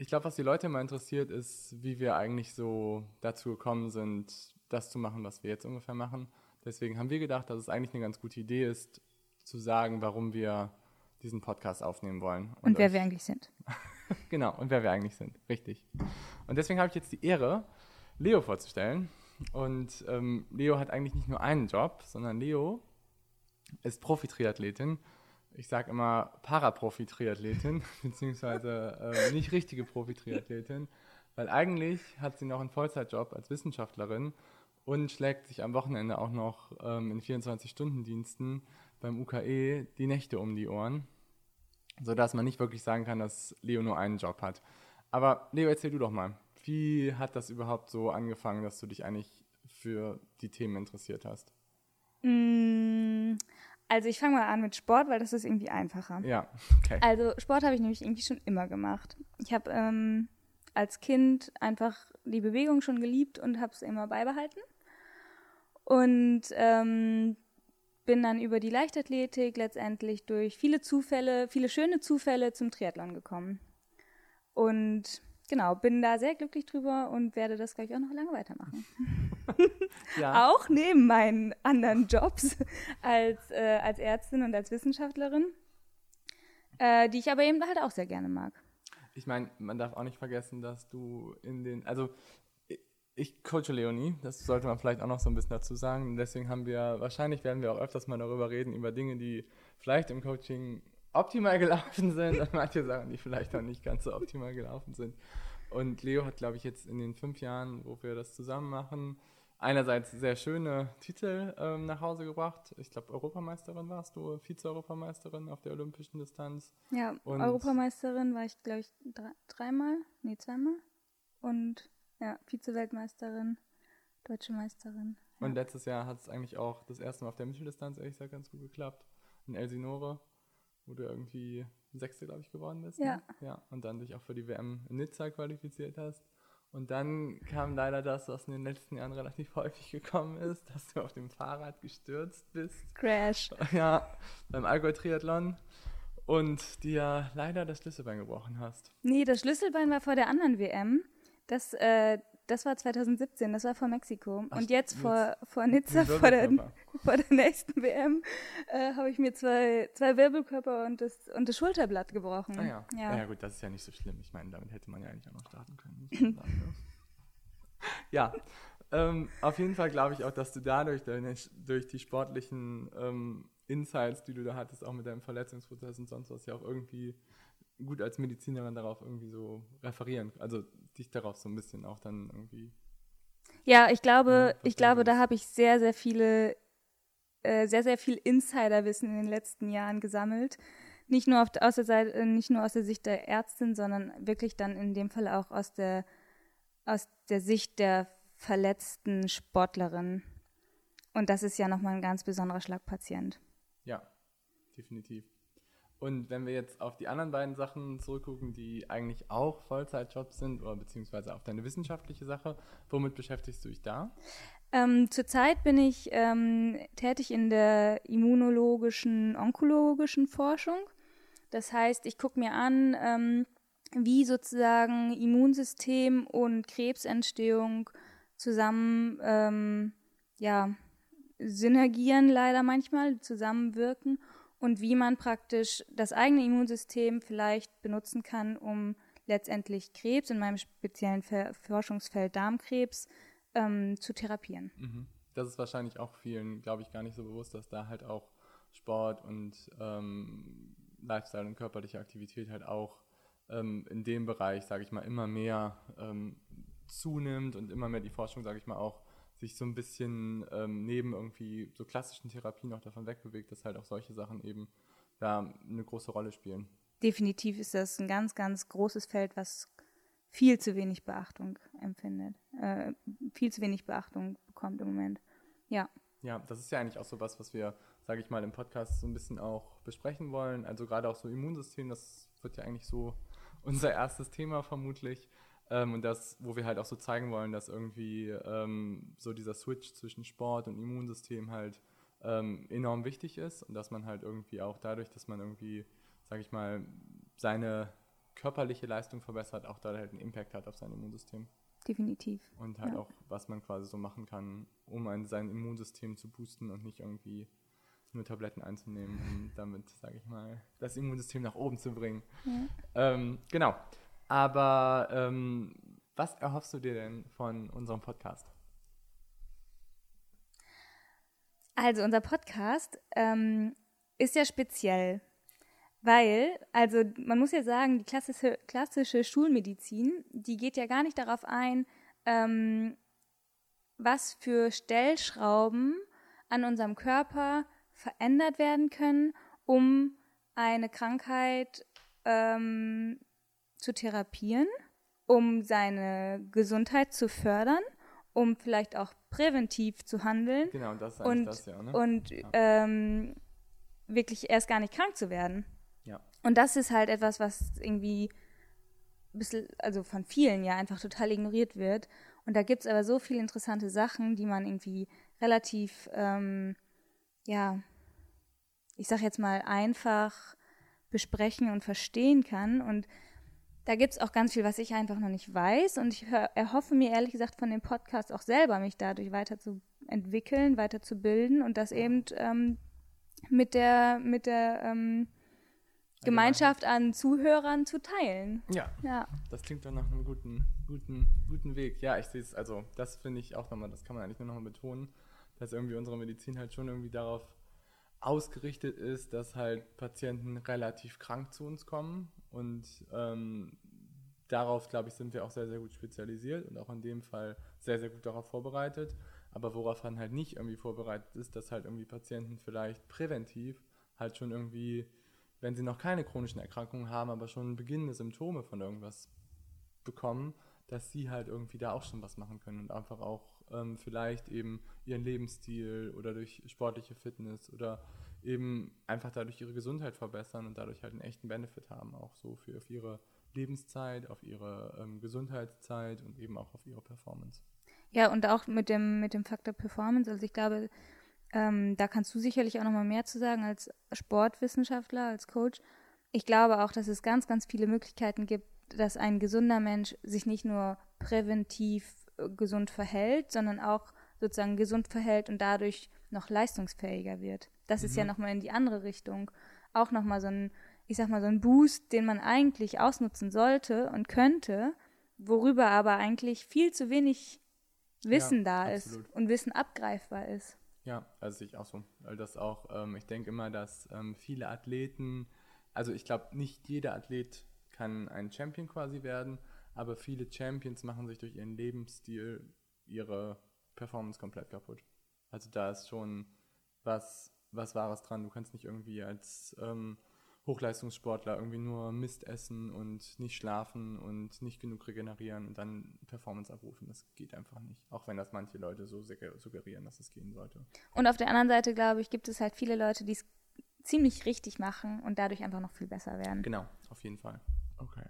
Ich glaube, was die Leute immer interessiert, ist, wie wir eigentlich so dazu gekommen sind, das zu machen, was wir jetzt ungefähr machen. Deswegen haben wir gedacht, dass es eigentlich eine ganz gute Idee ist, zu sagen, warum wir diesen Podcast aufnehmen wollen. Und, und wer wir eigentlich sind. genau, und wer wir eigentlich sind, richtig. Und deswegen habe ich jetzt die Ehre, Leo vorzustellen. Und ähm, Leo hat eigentlich nicht nur einen Job, sondern Leo ist Profi-Triathletin ich sage immer Paraprofi-Triathletin, beziehungsweise äh, nicht richtige Profi-Triathletin, weil eigentlich hat sie noch einen Vollzeitjob als Wissenschaftlerin und schlägt sich am Wochenende auch noch ähm, in 24-Stunden-Diensten beim UKE die Nächte um die Ohren, sodass man nicht wirklich sagen kann, dass Leo nur einen Job hat. Aber Leo, erzähl du doch mal, wie hat das überhaupt so angefangen, dass du dich eigentlich für die Themen interessiert hast? Mm, also ich fange mal an mit Sport, weil das ist irgendwie einfacher. Ja, okay. Also Sport habe ich nämlich irgendwie schon immer gemacht. Ich habe ähm, als Kind einfach die Bewegung schon geliebt und habe es immer beibehalten. Und ähm, bin dann über die Leichtathletik letztendlich durch viele Zufälle, viele schöne Zufälle zum Triathlon gekommen. Und genau, bin da sehr glücklich drüber und werde das gleich auch noch lange weitermachen. ja. Auch neben meinen anderen Jobs als, äh, als Ärztin und als Wissenschaftlerin, äh, die ich aber eben halt auch sehr gerne mag. Ich meine, man darf auch nicht vergessen, dass du in den, also ich coache Leonie, das sollte man vielleicht auch noch so ein bisschen dazu sagen. Deswegen haben wir, wahrscheinlich werden wir auch öfters mal darüber reden, über Dinge, die vielleicht im Coaching optimal gelaufen sind und manche Sachen, die vielleicht auch nicht ganz so optimal gelaufen sind. Und Leo hat, glaube ich, jetzt in den fünf Jahren, wo wir das zusammen machen, einerseits sehr schöne Titel ähm, nach Hause gebracht. Ich glaube, Europameisterin warst du, Vize-Europameisterin auf der olympischen Distanz. Ja, und Europameisterin war ich, glaube ich, drei, dreimal, nee, zweimal. Und ja, Vize-Weltmeisterin, deutsche Meisterin. Ja. Und letztes Jahr hat es eigentlich auch das erste Mal auf der Mitteldistanz ehrlich gesagt ganz gut geklappt. In Elsinore, wo du irgendwie Sechste, glaube ich, geworden bist. Ja. Ne? Ja. Und dann dich auch für die WM in Nizza qualifiziert hast. Und dann kam leider das, was in den letzten Jahren relativ häufig gekommen ist, dass du auf dem Fahrrad gestürzt bist. Crash. Ja, beim Allgäu-Triathlon. Und dir leider das Schlüsselbein gebrochen hast. Nee, das Schlüsselbein war vor der anderen WM. Das, äh, das war 2017, das war vor Mexiko. Ach, und jetzt vor, vor Nizza, vor der, vor der nächsten WM, äh, habe ich mir zwei, zwei Wirbelkörper und das, und das Schulterblatt gebrochen. Ah ja. Ja. ja. gut, das ist ja nicht so schlimm. Ich meine, damit hätte man ja eigentlich auch noch starten können. Ne? ja, ähm, auf jeden Fall glaube ich auch, dass du dadurch, durch die sportlichen ähm, Insights, die du da hattest, auch mit deinem Verletzungsprozess und sonst was, ja auch irgendwie gut als Medizinerin darauf irgendwie so referieren, also dich darauf so ein bisschen auch dann irgendwie. Ja, ich glaube, ja, ich glaube, da habe ich sehr, sehr viele, äh, sehr, sehr viel Insiderwissen in den letzten Jahren gesammelt. Nicht nur, auf, aus der Seite, äh, nicht nur aus der Sicht der Ärztin, sondern wirklich dann in dem Fall auch aus der, aus der Sicht der verletzten Sportlerin. Und das ist ja nochmal ein ganz besonderer Schlagpatient. Ja, definitiv. Und wenn wir jetzt auf die anderen beiden Sachen zurückgucken, die eigentlich auch Vollzeitjobs sind, oder beziehungsweise auf deine wissenschaftliche Sache, womit beschäftigst du dich da? Ähm, zurzeit bin ich ähm, tätig in der immunologischen, onkologischen Forschung. Das heißt, ich gucke mir an, ähm, wie sozusagen Immunsystem und Krebsentstehung zusammen ähm, ja, synergieren leider manchmal, zusammenwirken und wie man praktisch das eigene Immunsystem vielleicht benutzen kann, um letztendlich Krebs, in meinem speziellen Forschungsfeld Darmkrebs, ähm, zu therapieren. Mhm. Das ist wahrscheinlich auch vielen, glaube ich, gar nicht so bewusst, dass da halt auch Sport und ähm, Lifestyle und körperliche Aktivität halt auch ähm, in dem Bereich, sage ich mal, immer mehr ähm, zunimmt und immer mehr die Forschung, sage ich mal, auch sich so ein bisschen ähm, neben irgendwie so klassischen Therapien auch davon wegbewegt, dass halt auch solche Sachen eben da eine große Rolle spielen. definitiv ist das ein ganz, ganz großes Feld, was viel zu wenig Beachtung empfindet, äh, viel zu wenig Beachtung bekommt im Moment. Ja. Ja, das ist ja eigentlich auch so was, was wir, sage ich mal, im Podcast so ein bisschen auch besprechen wollen. Also gerade auch so Immunsystem, das wird ja eigentlich so unser erstes Thema vermutlich. Ähm, und das, wo wir halt auch so zeigen wollen, dass irgendwie ähm, so dieser Switch zwischen Sport und Immunsystem halt ähm, enorm wichtig ist und dass man halt irgendwie auch dadurch, dass man irgendwie, sage ich mal, seine körperliche Leistung verbessert, auch da halt einen Impact hat auf sein Immunsystem. Definitiv. Und halt ja. auch, was man quasi so machen kann, um ein, sein Immunsystem zu boosten und nicht irgendwie nur Tabletten einzunehmen, um damit, sage ich mal, das Immunsystem nach oben zu bringen. Ja. Ähm, genau. Aber ähm, was erhoffst du dir denn von unserem Podcast? Also unser Podcast ähm, ist ja speziell, weil, also man muss ja sagen, die klassische, klassische Schulmedizin, die geht ja gar nicht darauf ein, ähm, was für Stellschrauben an unserem Körper verändert werden können, um eine Krankheit ähm, zu therapieren, um seine Gesundheit zu fördern, um vielleicht auch präventiv zu handeln. Genau, das ist und, das ja, ne? Und ja. ähm, wirklich erst gar nicht krank zu werden. Ja. Und das ist halt etwas, was irgendwie bisschen, also von vielen ja einfach total ignoriert wird. Und da gibt es aber so viele interessante Sachen, die man irgendwie relativ, ähm, ja, ich sag jetzt mal, einfach besprechen und verstehen kann. Und da gibt es auch ganz viel, was ich einfach noch nicht weiß. Und ich erhoffe mir ehrlich gesagt von dem Podcast auch selber, mich dadurch weiterzuentwickeln, weiterzubilden und das eben ähm, mit der, mit der ähm, Gemeinschaft an Zuhörern zu teilen. Ja. ja. Das klingt doch nach einem guten, guten, guten Weg. Ja, ich sehe es, also das finde ich auch nochmal, das kann man eigentlich nur nochmal betonen, dass irgendwie unsere Medizin halt schon irgendwie darauf ausgerichtet ist, dass halt Patienten relativ krank zu uns kommen und ähm, darauf, glaube ich, sind wir auch sehr, sehr gut spezialisiert und auch in dem Fall sehr, sehr gut darauf vorbereitet. Aber worauf man halt nicht irgendwie vorbereitet ist, dass halt irgendwie Patienten vielleicht präventiv halt schon irgendwie wenn sie noch keine chronischen Erkrankungen haben, aber schon beginnende Symptome von irgendwas bekommen, dass sie halt irgendwie da auch schon was machen können und einfach auch ähm, vielleicht eben ihren Lebensstil oder durch sportliche Fitness oder eben einfach dadurch ihre Gesundheit verbessern und dadurch halt einen echten Benefit haben, auch so für auf ihre Lebenszeit, auf ihre ähm, Gesundheitszeit und eben auch auf ihre Performance. Ja, und auch mit dem, mit dem Faktor Performance. Also ich glaube, ähm, da kannst du sicherlich auch noch mal mehr zu sagen als Sportwissenschaftler, als Coach. Ich glaube auch, dass es ganz, ganz viele Möglichkeiten gibt, dass ein gesunder Mensch sich nicht nur präventiv äh, gesund verhält, sondern auch sozusagen gesund verhält und dadurch noch leistungsfähiger wird. Das mhm. ist ja mhm. nochmal in die andere Richtung. Auch nochmal so ein, ich sag mal, so ein Boost, den man eigentlich ausnutzen sollte und könnte, worüber aber eigentlich viel zu wenig Wissen ja, da absolut. ist und Wissen abgreifbar ist. Ja, also ich auch so. Weil das auch, ähm, ich denke immer, dass ähm, viele Athleten, also ich glaube, nicht jeder Athlet kann ein Champion quasi werden, aber viele Champions machen sich durch ihren Lebensstil ihre Performance komplett kaputt. Also da ist schon was, was Wahres dran. Du kannst nicht irgendwie als ähm, Hochleistungssportler irgendwie nur Mist essen und nicht schlafen und nicht genug regenerieren und dann Performance abrufen. Das geht einfach nicht. Auch wenn das manche Leute so suggerieren, dass es gehen sollte. Und auf der anderen Seite, glaube ich, gibt es halt viele Leute, die es ziemlich richtig machen und dadurch einfach noch viel besser werden. Genau, auf jeden Fall. Okay.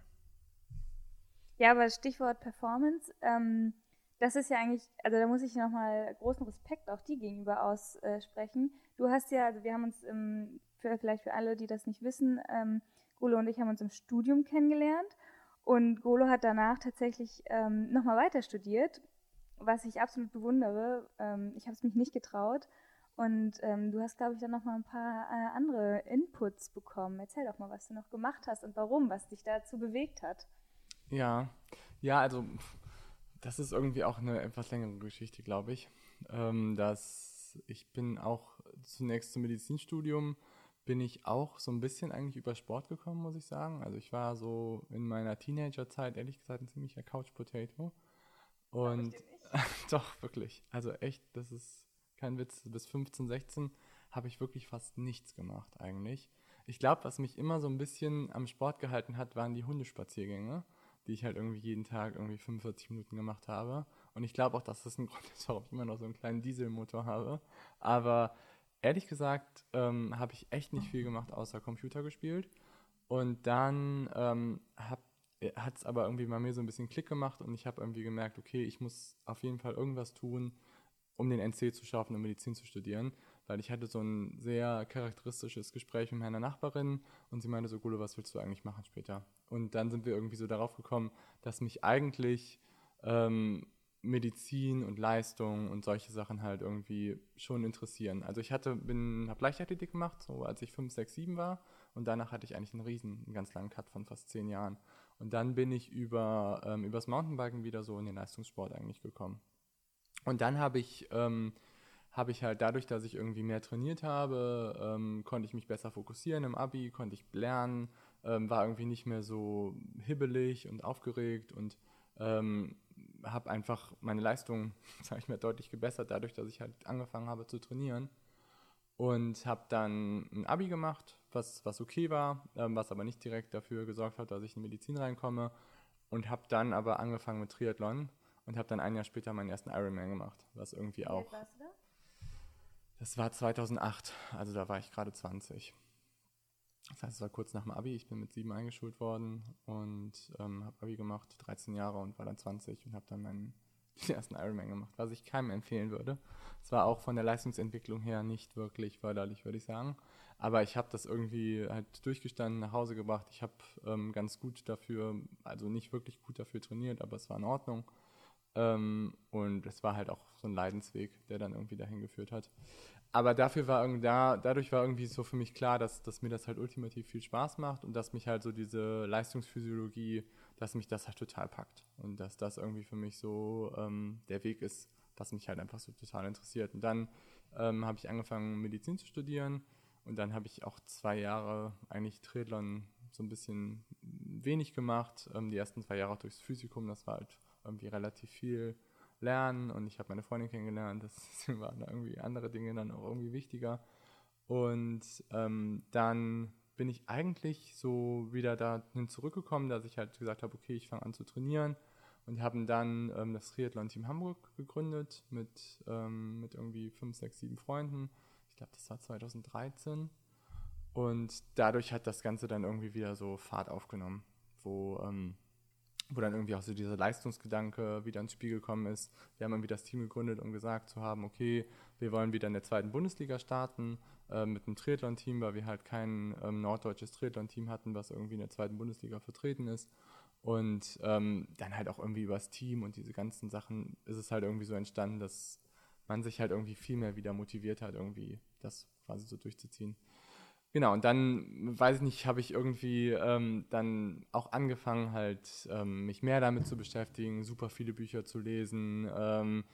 Ja, aber Stichwort Performance, ähm, das ist ja eigentlich, also da muss ich nochmal großen Respekt auch dir gegenüber aussprechen. Du hast ja, also wir haben uns im für, vielleicht für alle, die das nicht wissen, ähm, Golo und ich haben uns im Studium kennengelernt und Golo hat danach tatsächlich ähm, nochmal weiter studiert, was ich absolut bewundere. Ähm, ich habe es mich nicht getraut und ähm, du hast, glaube ich, dann nochmal ein paar äh, andere Inputs bekommen. Erzähl doch mal, was du noch gemacht hast und warum, was dich dazu bewegt hat. Ja, ja, also das ist irgendwie auch eine etwas längere Geschichte, glaube ich. Ähm, dass ich bin auch zunächst zum Medizinstudium bin ich auch so ein bisschen eigentlich über Sport gekommen, muss ich sagen. Also ich war so in meiner Teenagerzeit ehrlich gesagt ein ziemlicher Couch Potato. Und doch, wirklich. Also echt, das ist kein Witz. Bis 15, 16 habe ich wirklich fast nichts gemacht eigentlich. ich glaube, was mich immer so ein bisschen am Sport gehalten hat, waren die Hundespaziergänge, die ich halt irgendwie jeden Tag irgendwie 45 Minuten gemacht habe. Und ich glaube auch, dass das ein Grund ist, warum ich immer noch so einen kleinen Dieselmotor habe. Aber ehrlich gesagt ähm, habe ich echt nicht viel gemacht, außer Computer gespielt. Und dann ähm, hat es aber irgendwie bei mir so ein bisschen Klick gemacht und ich habe irgendwie gemerkt, okay, ich muss auf jeden Fall irgendwas tun, um den NC zu schaffen und Medizin zu studieren weil ich hatte so ein sehr charakteristisches Gespräch mit meiner Nachbarin und sie meinte so, Gule, was willst du eigentlich machen später? Und dann sind wir irgendwie so darauf gekommen, dass mich eigentlich ähm, Medizin und Leistung und solche Sachen halt irgendwie schon interessieren. Also ich hatte, bin, habe Leichtathletik gemacht, so als ich 5, 6, 7 war und danach hatte ich eigentlich einen riesen, einen ganz langen Cut von fast zehn Jahren. Und dann bin ich über ähm, übers Mountainbiken wieder so in den Leistungssport eigentlich gekommen. Und dann habe ich ähm, habe ich halt dadurch, dass ich irgendwie mehr trainiert habe, ähm, konnte ich mich besser fokussieren im Abi, konnte ich lernen, ähm, war irgendwie nicht mehr so hibbelig und aufgeregt und ähm, habe einfach meine Leistung, sage ich mal, deutlich gebessert, dadurch, dass ich halt angefangen habe zu trainieren. Und habe dann ein Abi gemacht, was, was okay war, ähm, was aber nicht direkt dafür gesorgt hat, dass ich in Medizin reinkomme. Und habe dann aber angefangen mit Triathlon und habe dann ein Jahr später meinen ersten Ironman gemacht, was irgendwie auch. Wie warst du da? Das war 2008, also da war ich gerade 20. Das heißt, es war kurz nach dem Abi. Ich bin mit sieben eingeschult worden und ähm, habe Abi gemacht, 13 Jahre und war dann 20 und habe dann meinen ersten Ironman gemacht, was ich keinem empfehlen würde. Es war auch von der Leistungsentwicklung her nicht wirklich förderlich, würde ich sagen. Aber ich habe das irgendwie halt durchgestanden, nach Hause gebracht. Ich habe ähm, ganz gut dafür, also nicht wirklich gut dafür trainiert, aber es war in Ordnung. Ähm, und es war halt auch so ein Leidensweg, der dann irgendwie dahin geführt hat. Aber dafür war irgendwie da, dadurch war irgendwie so für mich klar, dass, dass mir das halt ultimativ viel Spaß macht und dass mich halt so diese Leistungsphysiologie, dass mich das halt total packt. Und dass das irgendwie für mich so ähm, der Weg ist, was mich halt einfach so total interessiert. Und dann ähm, habe ich angefangen, Medizin zu studieren. Und dann habe ich auch zwei Jahre eigentlich Triathlon so ein bisschen wenig gemacht. Ähm, die ersten zwei Jahre durchs Physikum, das war halt irgendwie relativ viel lernen und ich habe meine Freundin kennengelernt. Das waren irgendwie andere Dinge dann auch irgendwie wichtiger. Und ähm, dann bin ich eigentlich so wieder dahin zurückgekommen, dass ich halt gesagt habe, okay, ich fange an zu trainieren und haben dann ähm, das Triathlon-Team Hamburg gegründet mit, ähm, mit irgendwie fünf, sechs, sieben Freunden. Ich glaube, das war 2013. Und dadurch hat das Ganze dann irgendwie wieder so Fahrt aufgenommen, wo ähm, wo dann irgendwie auch so dieser Leistungsgedanke wieder ins Spiel gekommen ist. Wir haben irgendwie das Team gegründet, um gesagt zu haben, okay, wir wollen wieder in der zweiten Bundesliga starten äh, mit einem Triathlon-Team, weil wir halt kein ähm, norddeutsches Triathlon-Team hatten, was irgendwie in der zweiten Bundesliga vertreten ist. Und ähm, dann halt auch irgendwie übers Team und diese ganzen Sachen ist es halt irgendwie so entstanden, dass man sich halt irgendwie viel mehr wieder motiviert hat, irgendwie das quasi so durchzuziehen. Genau, und dann, weiß ich nicht, habe ich irgendwie ähm, dann auch angefangen, halt ähm, mich mehr damit zu beschäftigen, super viele Bücher zu lesen, ähm,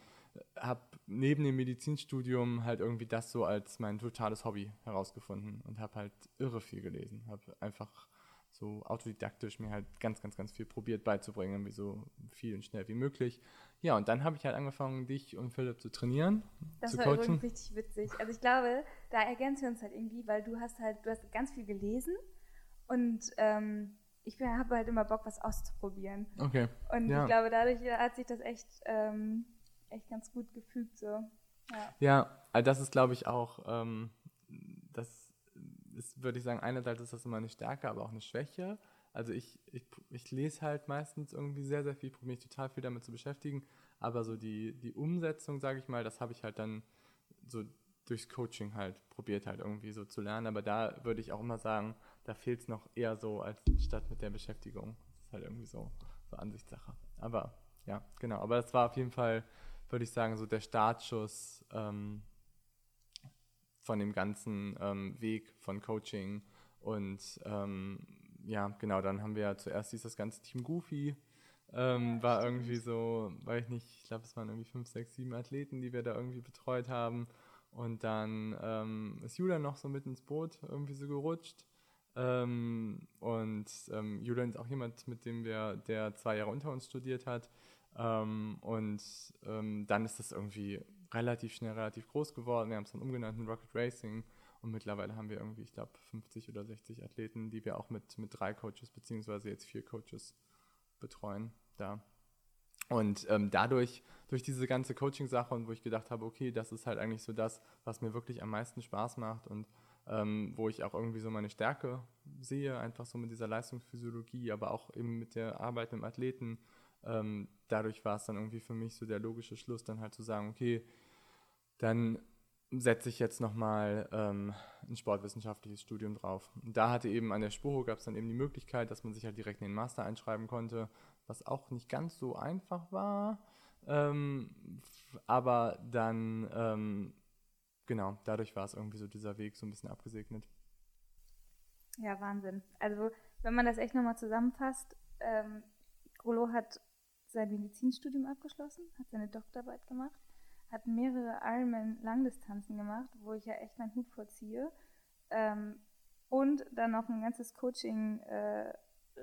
habe neben dem Medizinstudium halt irgendwie das so als mein totales Hobby herausgefunden und habe halt irre viel gelesen, habe einfach so autodidaktisch mir halt ganz, ganz, ganz viel probiert beizubringen, wie so viel und schnell wie möglich. Ja, und dann habe ich halt angefangen, dich und Philipp zu trainieren. Das zu war coachen. übrigens richtig witzig. Also ich glaube, da ergänzen wir uns halt irgendwie, weil du hast halt, du hast ganz viel gelesen und ähm, ich habe halt immer Bock, was auszuprobieren. Okay. Und ja. ich glaube, dadurch hat sich das echt, ähm, echt ganz gut gefügt so. Ja, ja also das ist, glaube ich, auch, ähm, das ist, würde ich sagen, einerseits ist das immer eine Stärke, aber auch eine Schwäche. Also ich, ich, ich lese halt meistens irgendwie sehr, sehr viel, probiere mich total viel damit zu beschäftigen, aber so die, die Umsetzung, sage ich mal, das habe ich halt dann so durchs Coaching halt probiert halt irgendwie so zu lernen, aber da würde ich auch immer sagen, da fehlt es noch eher so als statt mit der Beschäftigung. Das ist halt irgendwie so, so Ansichtssache. Aber ja, genau, aber das war auf jeden Fall, würde ich sagen, so der Startschuss ähm, von dem ganzen ähm, Weg von Coaching und ähm, ja, genau, dann haben wir ja zuerst dieses ganze Team Goofy. Ähm, war irgendwie so, weiß ich nicht, ich glaube, es waren irgendwie fünf, sechs, sieben Athleten, die wir da irgendwie betreut haben. Und dann ähm, ist Julian noch so mit ins Boot irgendwie so gerutscht. Ähm, und ähm, Julian ist auch jemand, mit dem wir, der zwei Jahre unter uns studiert hat. Ähm, und ähm, dann ist das irgendwie relativ schnell relativ groß geworden. Wir haben es dann umgenannt in Rocket Racing Und mittlerweile haben wir irgendwie, ich glaube, 50 oder 60 Athleten, die wir auch mit, mit drei Coaches beziehungsweise jetzt vier Coaches betreuen da. Und ähm, dadurch, durch diese ganze Coaching-Sache und wo ich gedacht habe, okay, das ist halt eigentlich so das, was mir wirklich am meisten Spaß macht und ähm, wo ich auch irgendwie so meine Stärke sehe, einfach so mit dieser Leistungsphysiologie, aber auch eben mit der Arbeit mit dem Athleten. Ähm, dadurch war es dann irgendwie für mich so der logische Schluss, dann halt zu sagen, okay, dann setze ich jetzt nochmal ähm, ein sportwissenschaftliches Studium drauf. Und da hatte eben an der Spuro gab es dann eben die Möglichkeit, dass man sich halt direkt in den Master einschreiben konnte, was auch nicht ganz so einfach war. Ähm, aber dann, ähm, genau, dadurch war es irgendwie so dieser Weg so ein bisschen abgesegnet. Ja, Wahnsinn. Also, wenn man das echt nochmal zusammenfasst, ähm, Grolo hat sein Medizinstudium abgeschlossen, hat seine Doktorarbeit gemacht hat mehrere Ironman-Langdistanzen gemacht, wo ich ja echt meinen Hut vorziehe. Ähm, und dann noch ein ganzes Coaching, äh,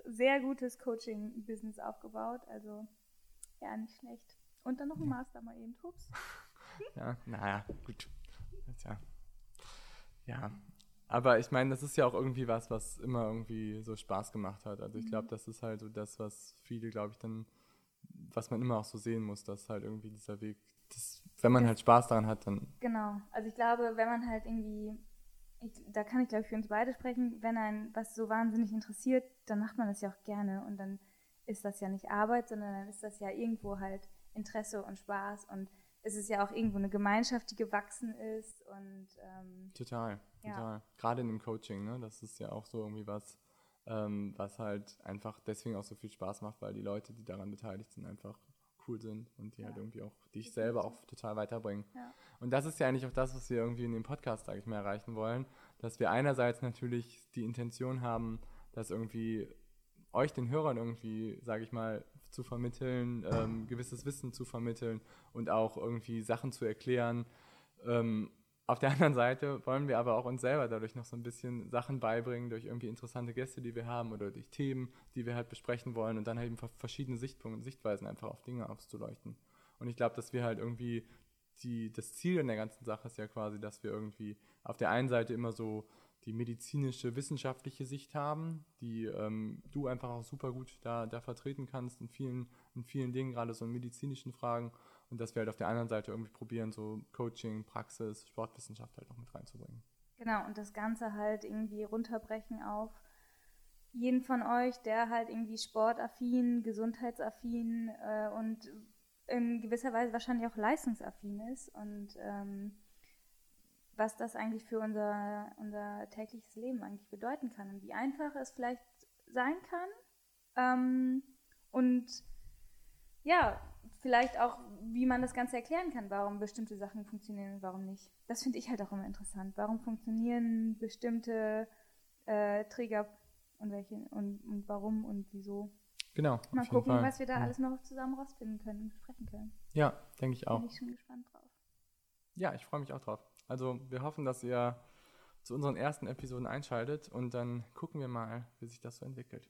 sehr gutes Coaching-Business aufgebaut. Also ja, nicht schlecht. Und dann noch ein Master mal eben, Tups. ja, naja, gut. Ja. ja. Aber ich meine, das ist ja auch irgendwie was, was immer irgendwie so Spaß gemacht hat. Also ich glaube, mhm. das ist halt so das, was viele, glaube ich, dann, was man immer auch so sehen muss, dass halt irgendwie dieser Weg das, wenn man halt Spaß daran hat, dann. Genau. Also ich glaube, wenn man halt irgendwie, ich, da kann ich glaube ich für uns beide sprechen, wenn ein was so wahnsinnig interessiert, dann macht man das ja auch gerne und dann ist das ja nicht Arbeit, sondern dann ist das ja irgendwo halt Interesse und Spaß und es ist ja auch irgendwo eine Gemeinschaft, die gewachsen ist und ähm, total, ja. total. Gerade in dem Coaching, ne, das ist ja auch so irgendwie was, ähm, was halt einfach deswegen auch so viel Spaß macht, weil die Leute, die daran beteiligt sind, einfach cool sind und die halt ja. halt irgendwie auch dich selber auch total weiterbringen. Ja. Und das ist ja eigentlich auch das, was wir irgendwie in dem Podcast, sage ich mal, erreichen wollen, dass wir einerseits natürlich die Intention haben, dass irgendwie euch den Hörern irgendwie, sage ich mal, zu vermitteln, ähm, gewisses Wissen zu vermitteln und auch irgendwie Sachen zu erklären, ähm, auf der anderen Seite wollen wir aber auch uns selber dadurch noch so ein bisschen Sachen beibringen, durch irgendwie interessante Gäste, die wir haben oder durch Themen, die wir halt besprechen wollen und dann halt eben verschiedene Sichtpunkte, Sichtweisen einfach auf Dinge aufzuleuchten. Und ich glaube, dass wir halt irgendwie die, das Ziel in der ganzen Sache ist ja quasi, dass wir irgendwie auf der einen Seite immer so die medizinische, wissenschaftliche Sicht haben, die ähm, du einfach auch super gut da, da vertreten kannst in vielen, in vielen Dingen, gerade so in medizinischen Fragen. Und dass wir halt auf der anderen Seite irgendwie probieren, so Coaching, Praxis, Sportwissenschaft halt auch mit reinzubringen. Genau, und das Ganze halt irgendwie runterbrechen auf jeden von euch, der halt irgendwie sportaffin, gesundheitsaffin äh, und in gewisser Weise wahrscheinlich auch leistungsaffin ist und ähm, was das eigentlich für unser, unser tägliches Leben eigentlich bedeuten kann und wie einfach es vielleicht sein kann. Ähm, und ja, vielleicht auch, wie man das Ganze erklären kann, warum bestimmte Sachen funktionieren und warum nicht. Das finde ich halt auch immer interessant. Warum funktionieren bestimmte äh, Trigger und welche und, und warum und wieso. Genau. Mal gucken, was wir da ja. alles noch zusammen rausfinden können und besprechen können. Ja, denke ich auch. Bin ich schon gespannt drauf. Ja, ich freue mich auch drauf. Also wir hoffen, dass ihr zu unseren ersten Episoden einschaltet und dann gucken wir mal, wie sich das so entwickelt.